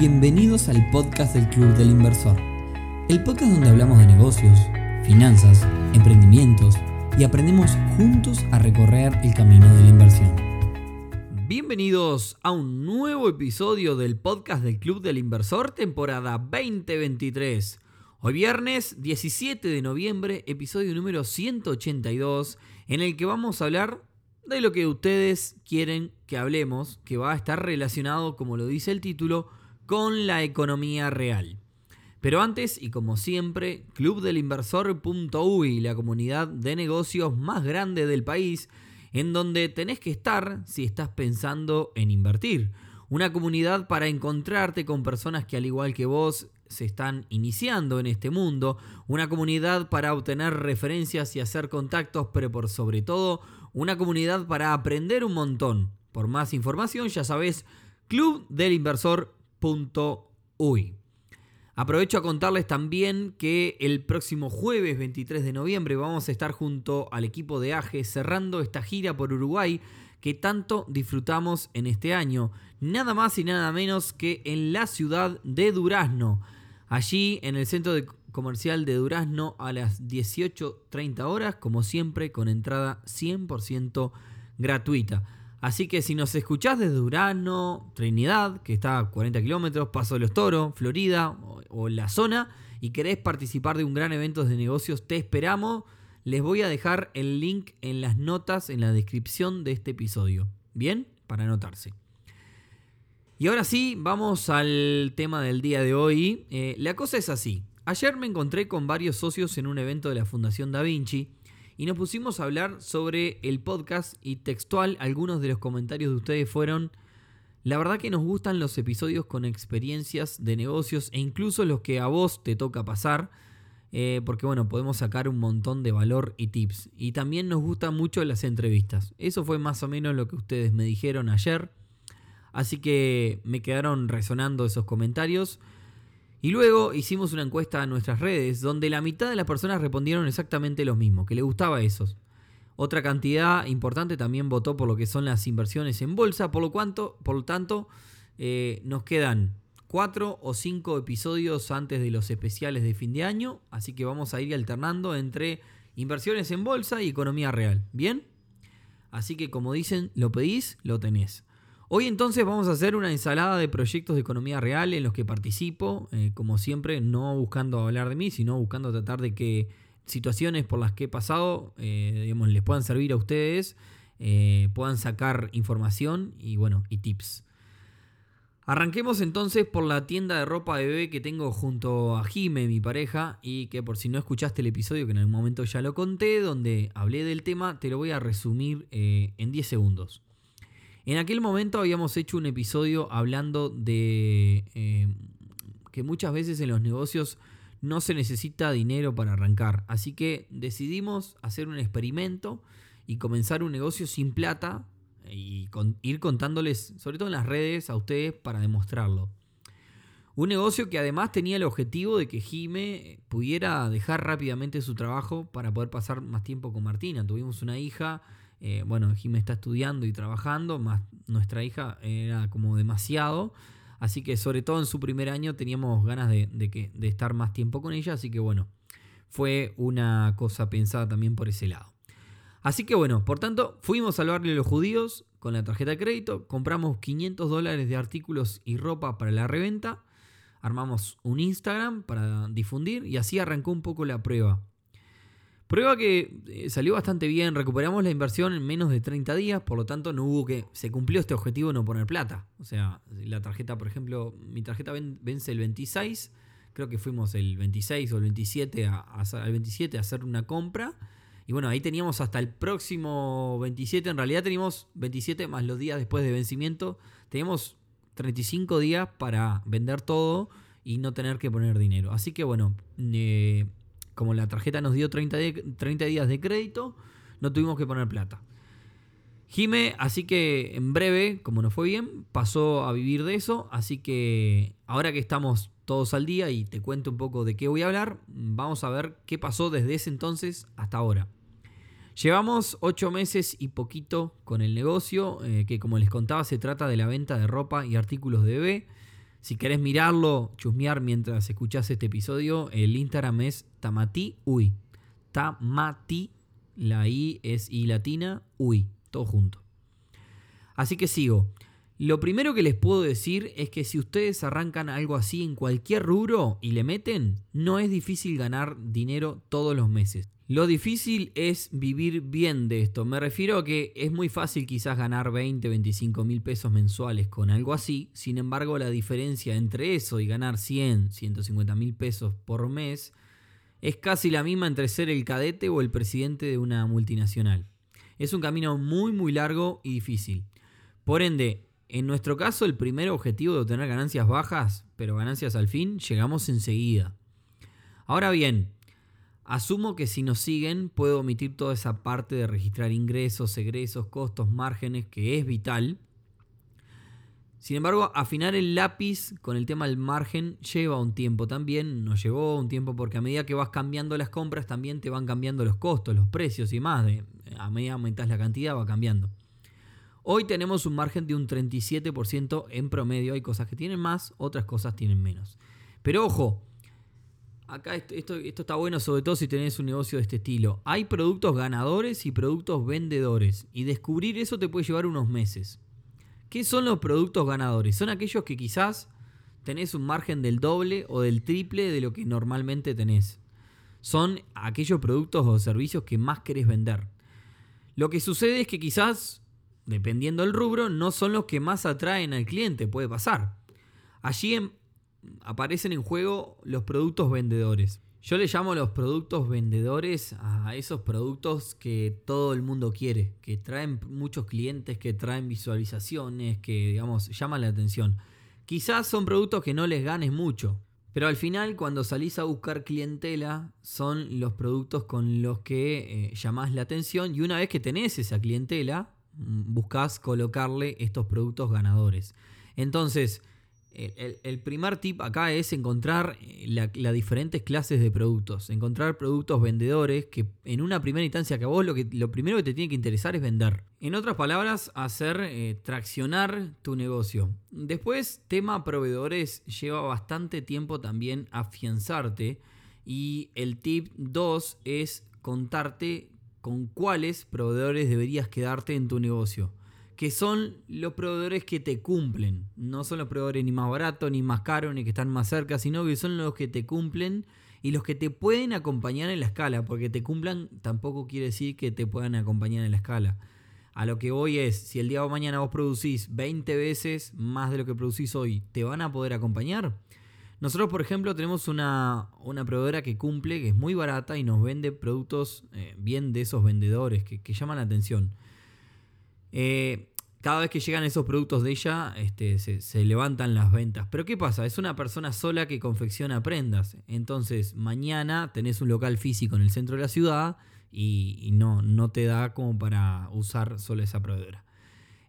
Bienvenidos al podcast del Club del Inversor, el podcast donde hablamos de negocios, finanzas, emprendimientos y aprendemos juntos a recorrer el camino de la inversión. Bienvenidos a un nuevo episodio del podcast del Club del Inversor, temporada 2023. Hoy viernes 17 de noviembre, episodio número 182, en el que vamos a hablar de lo que ustedes quieren que hablemos, que va a estar relacionado, como lo dice el título, con la economía real. Pero antes, y como siempre, clubdelinversor.uy, la comunidad de negocios más grande del país, en donde tenés que estar si estás pensando en invertir. Una comunidad para encontrarte con personas que al igual que vos se están iniciando en este mundo, una comunidad para obtener referencias y hacer contactos, pero por sobre todo una comunidad para aprender un montón. Por más información, ya sabes, clubdelinversor.uy. Aprovecho a contarles también que el próximo jueves 23 de noviembre vamos a estar junto al equipo de AGE cerrando esta gira por Uruguay que tanto disfrutamos en este año. Nada más y nada menos que en la ciudad de Durazno. Allí en el centro comercial de Durazno a las 18.30 horas, como siempre, con entrada 100% gratuita. Así que si nos escuchás desde Durazno, Trinidad, que está a 40 kilómetros, Paso de los Toros, Florida o, o la zona, y querés participar de un gran evento de negocios, te esperamos. Les voy a dejar el link en las notas, en la descripción de este episodio. ¿Bien? Para anotarse. Y ahora sí, vamos al tema del día de hoy. Eh, la cosa es así. Ayer me encontré con varios socios en un evento de la Fundación Da Vinci y nos pusimos a hablar sobre el podcast y textual algunos de los comentarios de ustedes fueron, la verdad que nos gustan los episodios con experiencias de negocios e incluso los que a vos te toca pasar, eh, porque bueno, podemos sacar un montón de valor y tips. Y también nos gustan mucho las entrevistas. Eso fue más o menos lo que ustedes me dijeron ayer. Así que me quedaron resonando esos comentarios. Y luego hicimos una encuesta en nuestras redes donde la mitad de las personas respondieron exactamente lo mismo, que le gustaba esos. Otra cantidad importante también votó por lo que son las inversiones en bolsa, por lo, cuanto, por lo tanto eh, nos quedan cuatro o cinco episodios antes de los especiales de fin de año, así que vamos a ir alternando entre inversiones en bolsa y economía real. ¿Bien? Así que como dicen, lo pedís, lo tenés. Hoy entonces vamos a hacer una ensalada de proyectos de economía real en los que participo, eh, como siempre, no buscando hablar de mí, sino buscando tratar de que situaciones por las que he pasado, eh, digamos, les puedan servir a ustedes, eh, puedan sacar información y bueno, y tips. Arranquemos entonces por la tienda de ropa de bebé que tengo junto a Jime, mi pareja, y que por si no escuchaste el episodio, que en algún momento ya lo conté, donde hablé del tema, te lo voy a resumir en 10 segundos. En aquel momento habíamos hecho un episodio hablando de eh, que muchas veces en los negocios no se necesita dinero para arrancar. Así que decidimos hacer un experimento y comenzar un negocio sin plata y ir contándoles, sobre todo en las redes, a ustedes para demostrarlo. Un negocio que además tenía el objetivo de que Jime pudiera dejar rápidamente su trabajo para poder pasar más tiempo con Martina. Tuvimos una hija eh, bueno, Jimé está estudiando y trabajando, más nuestra hija era como demasiado. Así que sobre todo en su primer año teníamos ganas de, estar más tiempo con ella. Así que bueno, fue una cosa pensada también por ese lado. Así que bueno, por tanto, fuimos a salvarle a los judíos con la tarjeta de crédito, compramos 500 dólares de artículos y ropa para la reventa, armamos un Instagram para difundir y así arrancó un poco la prueba. Prueba que eh, salió bastante bien, recuperamos la inversión en menos de 30 días, por lo tanto no hubo que, se cumplió este objetivo de no poner plata. O sea, la tarjeta, por ejemplo, mi tarjeta vence el 26, creo que fuimos el 26 o el 27 a, al 27 a hacer una compra. Y bueno, ahí teníamos hasta el próximo 27, en realidad teníamos 27 más los días después de vencimiento, teníamos 35 días para vender todo y no tener que poner dinero. Así que bueno, eh, como la tarjeta nos dio 30, 30 días de crédito, no tuvimos que poner plata. Jime, así que en breve, como nos fue bien, pasó a vivir de eso. Así que ahora que estamos todos al día y te cuento un poco de qué voy a hablar, vamos a ver qué pasó desde ese entonces hasta ahora. Llevamos 8 meses y poquito con el negocio, eh, que como les contaba se trata de la venta de ropa y artículos de bebé. Si querés mirarlo, chusmear mientras escuchás este episodio, el Instagram es tamatiuy. Tamati, la I es I latina, uy, todo junto. Así que sigo. Lo primero que les puedo decir es que si ustedes arrancan algo así en cualquier rubro y le meten, no es difícil ganar dinero todos los meses. Lo difícil es vivir bien de esto. Me refiero a que es muy fácil quizás ganar 20, 25 mil pesos mensuales con algo así. Sin embargo, la diferencia entre eso y ganar 100, 150 mil pesos por mes es casi la misma entre ser el cadete o el presidente de una multinacional. Es un camino muy muy largo y difícil. Por ende, en nuestro caso, el primer objetivo de obtener ganancias bajas, pero ganancias al fin, llegamos enseguida. Ahora bien, asumo que si nos siguen puedo omitir toda esa parte de registrar ingresos, egresos, costos, márgenes, que es vital. Sin embargo, afinar el lápiz con el tema del margen lleva un tiempo también, nos llevó un tiempo porque a medida que vas cambiando las compras también te van cambiando los costos, los precios y más. De, a medida que aumentas la cantidad va cambiando. Hoy tenemos un margen de un 37% en promedio. Hay cosas que tienen más, otras cosas tienen menos. Pero ojo, acá esto, está bueno sobre todo si tenés un negocio de este estilo. Hay productos ganadores y productos vendedores. Y descubrir eso te puede llevar unos meses. ¿Qué son los productos ganadores? Son aquellos que quizás tenés un margen del doble o del triple de lo que normalmente tenés. Son aquellos productos o servicios que más querés vender. Lo que sucede es que quizás dependiendo del rubro, no son los que más atraen al cliente, puede pasar. Allí aparecen en juego los productos vendedores. Yo le llamo los productos vendedores a esos productos que todo el mundo quiere, que traen muchos clientes, que traen visualizaciones, que digamos llaman la atención. Quizás son productos que no les ganes mucho, pero al final cuando salís a buscar clientela son los productos con los que eh, llamás la atención y una vez que tenés esa clientela, buscas colocarle estos productos ganadores. Entonces, el, primer tip acá es encontrar las la diferentes clases de productos, encontrar productos vendedores que en una primera instancia que a vos lo, que, lo primero que te tiene que interesar es vender. En otras palabras, hacer eh, traccionar tu negocio. Después, tema proveedores lleva bastante tiempo también afianzarte y el tip 2 es contarte con cuáles proveedores deberías quedarte en tu negocio. Que son los proveedores que te cumplen. No son los proveedores ni más baratos, ni más caros, ni que están más cerca, sino que son los que te cumplen y los que te pueden acompañar en la escala. Porque te cumplan tampoco quiere decir que te puedan acompañar en la escala. A lo que voy es, si el día de mañana vos producís 20 veces más de lo que producís hoy, ¿te van a poder acompañar? Nosotros, por ejemplo, tenemos una, proveedora que cumple, que es muy barata y nos vende productos eh, bien de esos vendedores que, llaman la atención. Eh, cada vez que llegan esos productos de ella, este, se, levantan las ventas. Pero ¿qué pasa? Es una persona sola que confecciona prendas. Entonces, mañana tenés un local físico en el centro de la ciudad y, y no, no te da como para usar solo esa proveedora.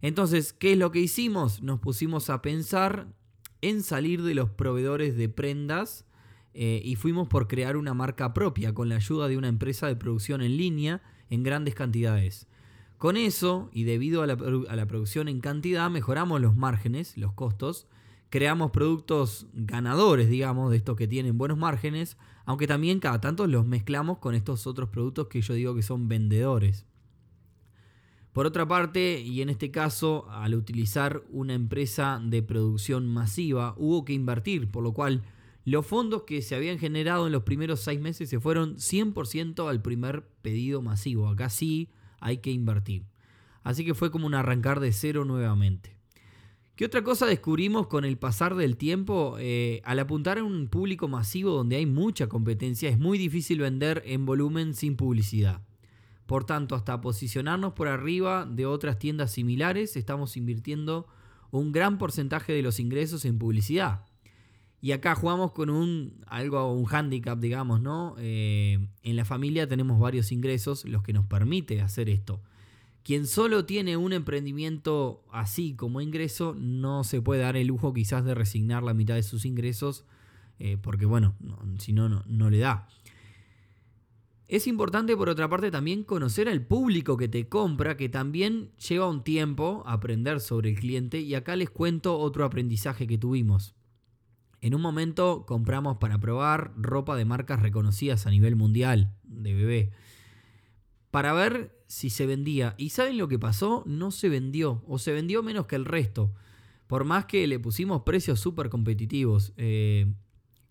Entonces, ¿qué es lo que hicimos? Nos pusimos a pensar en salir de los proveedores de prendas eh, y fuimos por crear una marca propia con la ayuda de una empresa de producción en línea en grandes cantidades. Con eso, y debido a la, a la producción en cantidad, mejoramos los márgenes, los costos, creamos productos ganadores, digamos, de estos que tienen buenos márgenes, aunque también cada tanto los mezclamos con estos otros productos que yo digo que son vendedores. Por otra parte, y en este caso, al utilizar una empresa de producción masiva, hubo que invertir, por lo cual los fondos que se habían generado en los primeros seis meses se fueron 100% al primer pedido masivo. Acá sí hay que invertir. Así que fue como un arrancar de cero nuevamente. ¿Qué otra cosa descubrimos con el pasar del tiempo? Eh, al apuntar a un público masivo donde hay mucha competencia, es muy difícil vender en volumen sin publicidad. Por tanto, hasta posicionarnos por arriba de otras tiendas similares, estamos invirtiendo un gran porcentaje de los ingresos en publicidad. Y acá jugamos con un algo, un handicap, digamos, ¿no? Eh, en la familia tenemos varios ingresos, los que nos permite hacer esto. Quien solo tiene un emprendimiento así como ingreso, no se puede dar el lujo quizás de resignar la mitad de sus ingresos, eh, porque bueno, si no, no le da. Es importante, por otra parte, también conocer al público que te compra, que también lleva un tiempo aprender sobre el cliente. Y acá les cuento otro aprendizaje que tuvimos. En un momento compramos para probar ropa de marcas reconocidas a nivel mundial de bebé. Para ver si se vendía. ¿Y saben lo que pasó? No se vendió. O se vendió menos que el resto. Por más que le pusimos precios súper competitivos. Eh,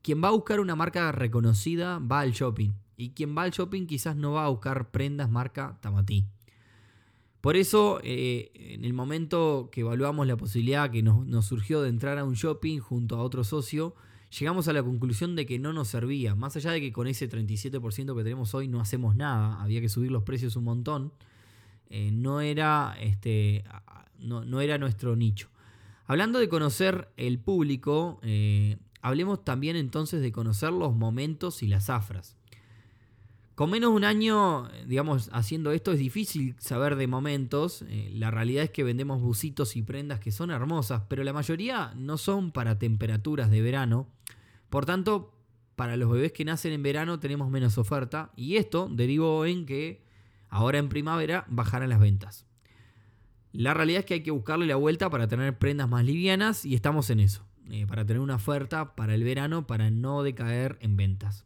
quien va a buscar una marca reconocida va al shopping. Y quien va al shopping quizás no va a buscar prendas marca Tamatí. Por eso, eh, en el momento que evaluamos la posibilidad que nos, surgió de entrar a un shopping junto a otro socio, llegamos a la conclusión de que no nos servía. Más allá de que con ese 37% que tenemos hoy no hacemos nada, había que subir los precios un montón, eh, no, era, este, no, era nuestro nicho. Hablando de conocer el público, eh, hablemos también entonces de conocer los momentos y las afras. Con menos de un año, digamos, haciendo esto es difícil saber de momentos. Eh, la realidad es que vendemos busitos y prendas que son hermosas, pero la mayoría no son para temperaturas de verano. Por tanto, para los bebés que nacen en verano tenemos menos oferta y esto derivó en que ahora en primavera bajarán las ventas. La realidad es que hay que buscarle la vuelta para tener prendas más livianas y estamos en eso, eh, para tener una oferta para el verano para no decaer en ventas.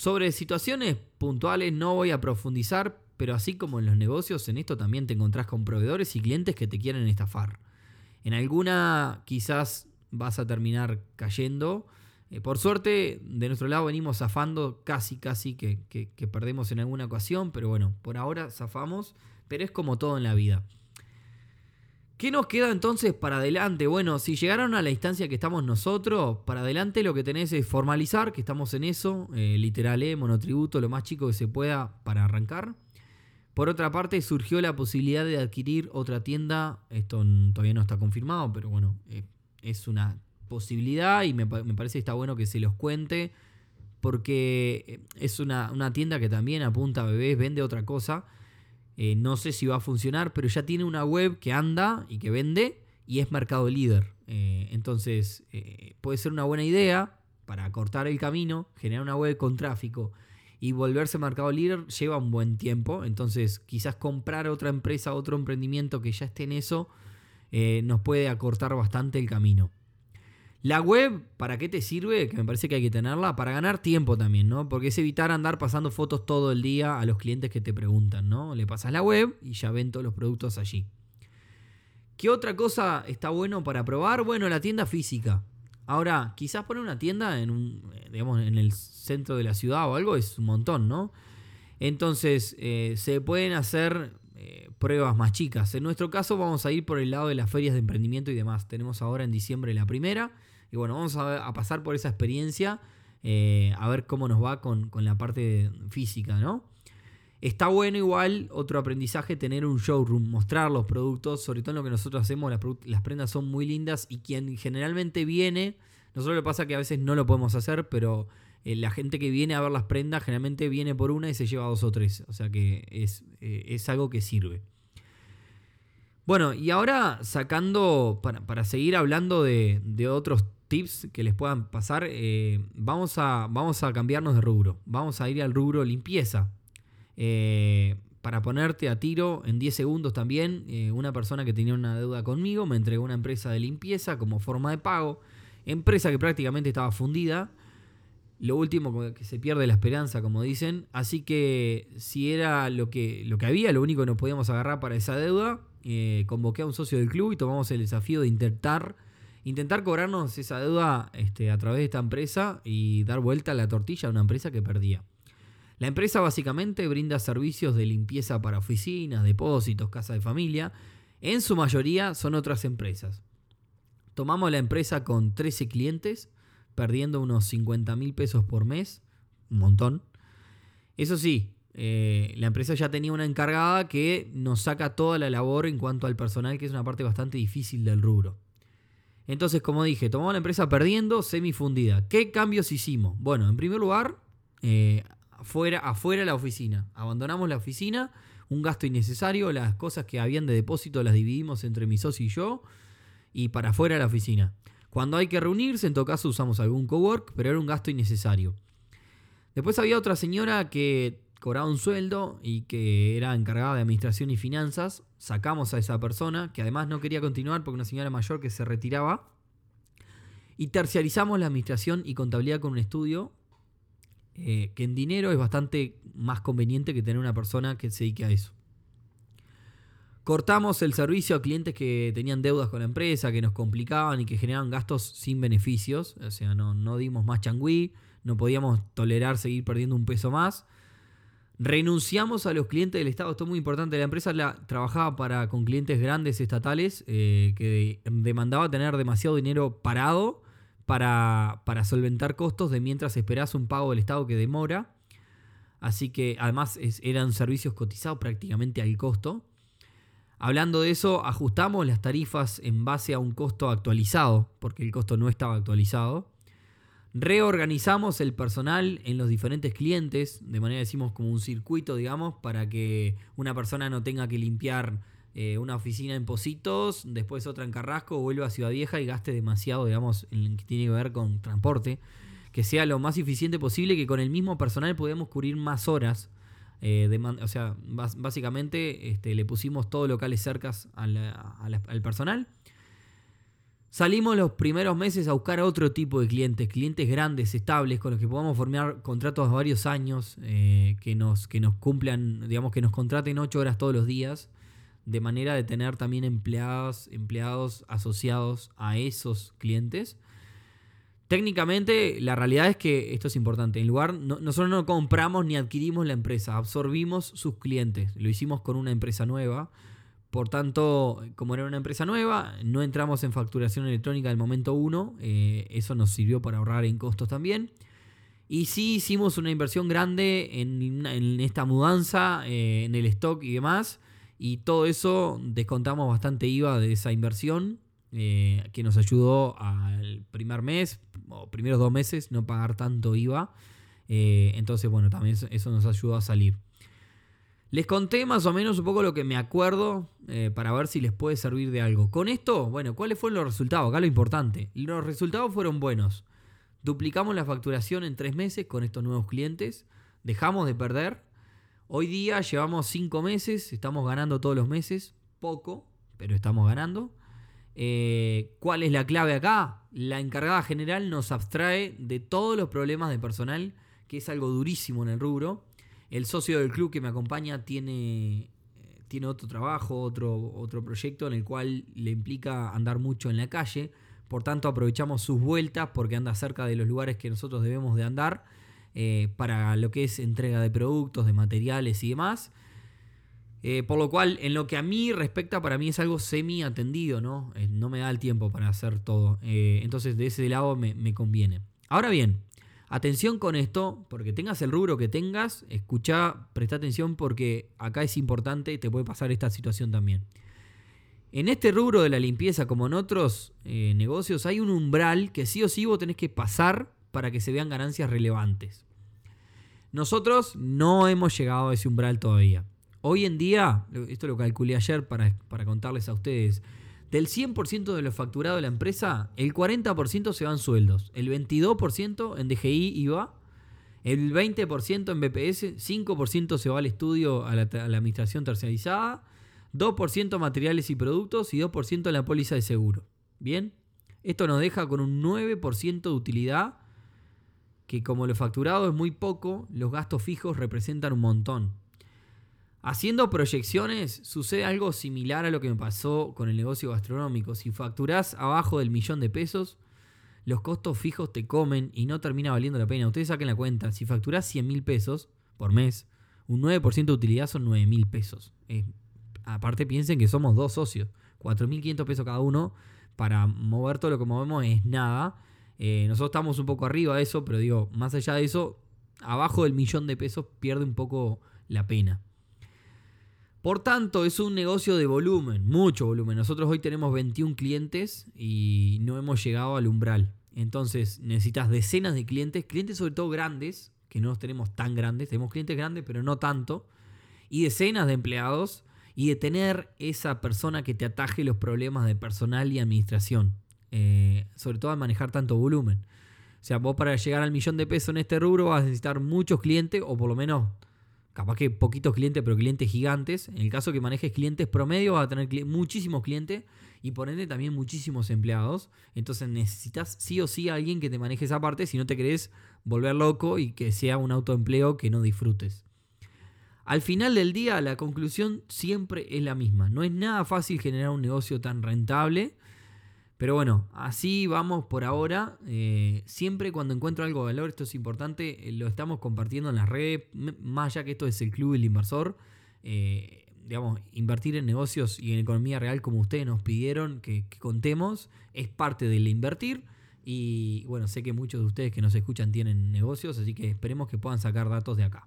Sobre situaciones puntuales no voy a profundizar, pero así como en los negocios, en esto también te encontrás con proveedores y clientes que te quieren estafar. En alguna quizás vas a terminar cayendo. Eh, por suerte, de nuestro lado venimos zafando casi, casi que, que perdemos en alguna ocasión, pero bueno, por ahora zafamos, pero es como todo en la vida. ¿Qué nos queda entonces para adelante? Bueno, si llegaron a la instancia que estamos nosotros, para adelante lo que tenés es formalizar, que estamos en eso, eh, literal, eh, monotributo, lo más chico que se pueda para arrancar. Por otra parte, surgió la posibilidad de adquirir otra tienda, esto todavía no está confirmado, pero bueno, eh, es una posibilidad y me, parece que está bueno que se los cuente, porque eh, es una, una tienda que también apunta a bebés, vende otra cosa eh, no sé si va a funcionar, pero ya tiene una web que anda y que vende y es mercado líder. Eh, entonces, eh, puede ser una buena idea para cortar el camino, generar una web con tráfico y volverse mercado líder lleva un buen tiempo. Entonces, quizás comprar otra empresa, otro emprendimiento que ya esté en eso, nos puede acortar bastante el camino. La web, ¿para qué te sirve? Que me parece que hay que tenerla para ganar tiempo también, ¿no? Porque es evitar andar pasando fotos todo el día a los clientes que te preguntan, ¿no? Le pasas la web y ya ven todos los productos allí. ¿Qué otra cosa está bueno para probar? Bueno, la tienda física. Ahora, quizás poner una tienda en un, digamos, en el centro de la ciudad o algo es un montón, ¿no? Entonces, eh, se pueden hacer eh, pruebas más chicas. En nuestro caso, vamos a ir por el lado de las ferias de emprendimiento y demás. Tenemos ahora en diciembre la primera y bueno, vamos a, pasar por esa experiencia, eh, a ver cómo nos va con, la parte física, ¿no? Está bueno igual, otro aprendizaje, tener un showroom, mostrar los productos, sobre todo en lo que nosotros hacemos, las, prendas son muy lindas y quien generalmente viene, nosotros le pasa que a veces no lo podemos hacer, pero eh, la gente que viene a ver las prendas generalmente viene por una y se lleva dos o tres, o sea que es, eh, es algo que sirve. Bueno, y ahora sacando, para, seguir hablando de, de otros tips que les puedan pasar, eh, vamos, a, vamos a cambiarnos de rubro. Vamos a ir al rubro limpieza. Eh, para ponerte a tiro en 10 segundos también, eh, una persona que tenía una deuda conmigo me entregó una empresa de limpieza como forma de pago. Empresa que prácticamente estaba fundida. Lo último que se pierde la esperanza, como dicen. Así que si era lo que, lo que había, lo único que nos podíamos agarrar para esa deuda, convoqué a un socio del club y tomamos el desafío de intentar intentar cobrarnos esa deuda este, a través de esta empresa y dar vuelta a la tortilla a una empresa que perdía. La empresa básicamente brinda servicios de limpieza para oficinas, depósitos, casas de familia. En su mayoría son otras empresas. Tomamos la empresa con 13 clientes, perdiendo unos 50 mil pesos por mes, un montón. Eso sí, eh, la empresa ya tenía una encargada que nos saca toda la labor en cuanto al personal, que es una parte bastante difícil del rubro. Entonces, como dije, tomamos la empresa perdiendo, semifundida. ¿Qué cambios hicimos? Bueno, en primer lugar, eh, afuera, afuera la oficina. Abandonamos la oficina, un gasto innecesario, las cosas que habían de depósito las dividimos entre mi socio y yo, y para afuera la oficina. Cuando hay que reunirse, en todo caso usamos algún cowork, pero era un gasto innecesario. Después había otra señora que cobraba un sueldo y que era encargada de administración y finanzas. Sacamos a esa persona, que además no quería continuar porque una señora mayor que se retiraba. Y terciarizamos la administración y contabilidad con un estudio eh, que en dinero es bastante más conveniente que tener una persona que se dedique a eso. Cortamos el servicio a clientes que tenían deudas con la empresa, que nos complicaban y que generaban gastos sin beneficios. O sea, no, no dimos más changüí, no podíamos tolerar seguir perdiendo un peso más. Renunciamos a los clientes del Estado. Esto es muy importante. La empresa trabajaba para, con clientes grandes estatales eh, que demandaba tener demasiado dinero parado para, para solventar costos de mientras esperas un pago del Estado que demora. Así que además eran servicios cotizados prácticamente al costo. Hablando de eso, ajustamos las tarifas en base a un costo actualizado, porque el costo no estaba actualizado. Reorganizamos el personal en los diferentes clientes, de manera decimos como un circuito, digamos, para que una persona no tenga que limpiar eh, una oficina en Positos, después otra en Carrasco, vuelva a Ciudad Vieja y gaste demasiado, digamos, en lo que tiene que ver con transporte. Que sea lo más eficiente posible, que con el mismo personal podamos cubrir más horas. Eh, o sea, básicamente este, le pusimos todos locales cercas al personal Salimos los primeros meses a buscar otro tipo de clientes, clientes grandes, estables, con los que podamos formar contratos de varios años, eh, que, nos, que nos cumplan, digamos, que nos contraten ocho horas todos los días, de manera de tener también empleados, empleados asociados a esos clientes. Técnicamente, la realidad es que esto es importante. En lugar, nosotros no compramos ni adquirimos la empresa, absorbimos sus clientes. Lo hicimos con una empresa nueva por tanto, como era una empresa nueva, no entramos en facturación electrónica del momento 1. Eh, eso nos sirvió para ahorrar en costos también. Y sí hicimos una inversión grande en, esta mudanza, eh, en el stock y demás. Y todo eso descontamos bastante IVA de esa inversión, eh, que nos ayudó al primer mes, o primeros dos meses, no pagar tanto IVA. entonces, bueno, también eso nos ayudó a salir. Les conté más o menos un poco lo que me acuerdo eh, para ver si les puede servir de algo. Con esto, bueno, ¿cuáles fueron los resultados? Acá lo importante. Los resultados fueron buenos. Duplicamos la facturación en tres meses con estos nuevos clientes. Dejamos de perder. Hoy día llevamos cinco meses, estamos ganando todos los meses. Poco, pero estamos ganando. Eh, ¿Cuál es la clave acá? La encargada general nos abstrae de todos los problemas de personal, que es algo durísimo en el rubro el socio del club que me acompaña tiene, eh, tiene otro trabajo, otro, otro proyecto en el cual le implica andar mucho en la calle. Por tanto, aprovechamos sus vueltas porque anda cerca de los lugares que nosotros debemos de andar eh, para lo que es entrega de productos, de materiales y demás. Eh, por lo cual, en lo que a mí respecta, para mí es algo semi atendido, ¿no? no me da el tiempo para hacer todo. entonces, de ese lado me, me conviene. Ahora bien, Atención con esto, porque tengas el rubro que tengas, escucha, presta atención porque acá es importante, te puede pasar esta situación también. En este rubro de la limpieza, como en otros eh, negocios, hay un umbral que sí o sí vos tenés que pasar para que se vean ganancias relevantes. Nosotros no hemos llegado a ese umbral todavía. Hoy en día, esto lo calculé ayer para, para contarles a ustedes, del 100% de lo facturado de la empresa, el 40% se va en sueldos, el 22% en DGI IVA, el 20% en BPS, 5% se va al estudio a la, administración terciarizada, 2% materiales y productos y 2% en la póliza de seguro. Bien, esto nos deja con un 9% de utilidad, que como lo facturado es muy poco, los gastos fijos representan un montón. Haciendo proyecciones sucede algo similar a lo que me pasó con el negocio gastronómico. Si facturás abajo del millón de pesos, los costos fijos te comen y no termina valiendo la pena. Ustedes saquen la cuenta. Si facturás 100 mil pesos por mes, un 9% de utilidad son 9 mil pesos. aparte piensen que somos dos socios. 4.500 pesos cada uno. Para mover todo lo que movemos es nada. Eh, nosotros estamos un poco arriba de eso, pero digo, más allá de eso, abajo del millón de pesos pierde un poco la pena. Por tanto, es un negocio de volumen, mucho volumen. Nosotros hoy tenemos 21 clientes y no hemos llegado al umbral. Entonces necesitas decenas de clientes, clientes sobre todo grandes, que no los tenemos tan grandes, tenemos clientes grandes pero no tanto, y decenas de empleados y de tener esa persona que te ataje los problemas de personal y administración, eh, sobre todo al manejar tanto volumen. O sea, vos para llegar al millón de pesos en este rubro vas a necesitar muchos clientes o por lo menos capaz que poquitos clientes, pero clientes gigantes. En el caso que manejes clientes promedio, vas a tener muchísimos clientes y por ende también muchísimos empleados. Entonces necesitas sí o sí a alguien que te maneje esa parte si no te querés volver loco y que sea un autoempleo que no disfrutes. Al final del día la conclusión siempre es la misma. No es nada fácil generar un negocio tan rentable. Pero bueno, así vamos por ahora. Eh, siempre cuando encuentro algo de valor, esto es importante, eh, lo estamos compartiendo en las redes. Más allá que esto es el club del inversor. Eh, digamos, invertir en negocios y en economía real como ustedes nos pidieron que, contemos, es parte del invertir. Y bueno, sé que muchos de ustedes que nos escuchan tienen negocios, así que esperemos que puedan sacar datos de acá.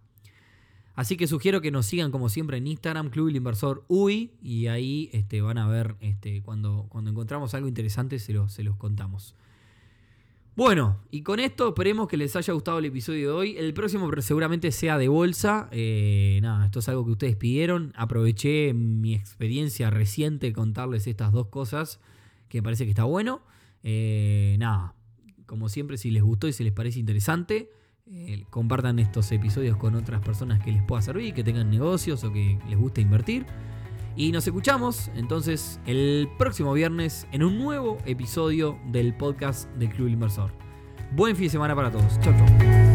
Así que sugiero que nos sigan como siempre en Instagram, Club el Inversor UI, y ahí este, van a ver este, cuando, cuando encontramos algo interesante se los, se los contamos. Bueno, y con esto esperemos que les haya gustado el episodio de hoy. El próximo seguramente sea de bolsa. Eh, nada, esto es algo que ustedes pidieron. Aproveché mi experiencia reciente contarles estas dos cosas que parece que está bueno. Eh, nada, como siempre, si les gustó y si les parece interesante, eh, compartan estos episodios con otras personas que les pueda servir, que tengan negocios o que les guste invertir. Y nos escuchamos entonces el próximo viernes en un nuevo episodio del podcast del Club Inversor. Buen fin de semana para todos. Chau, chau.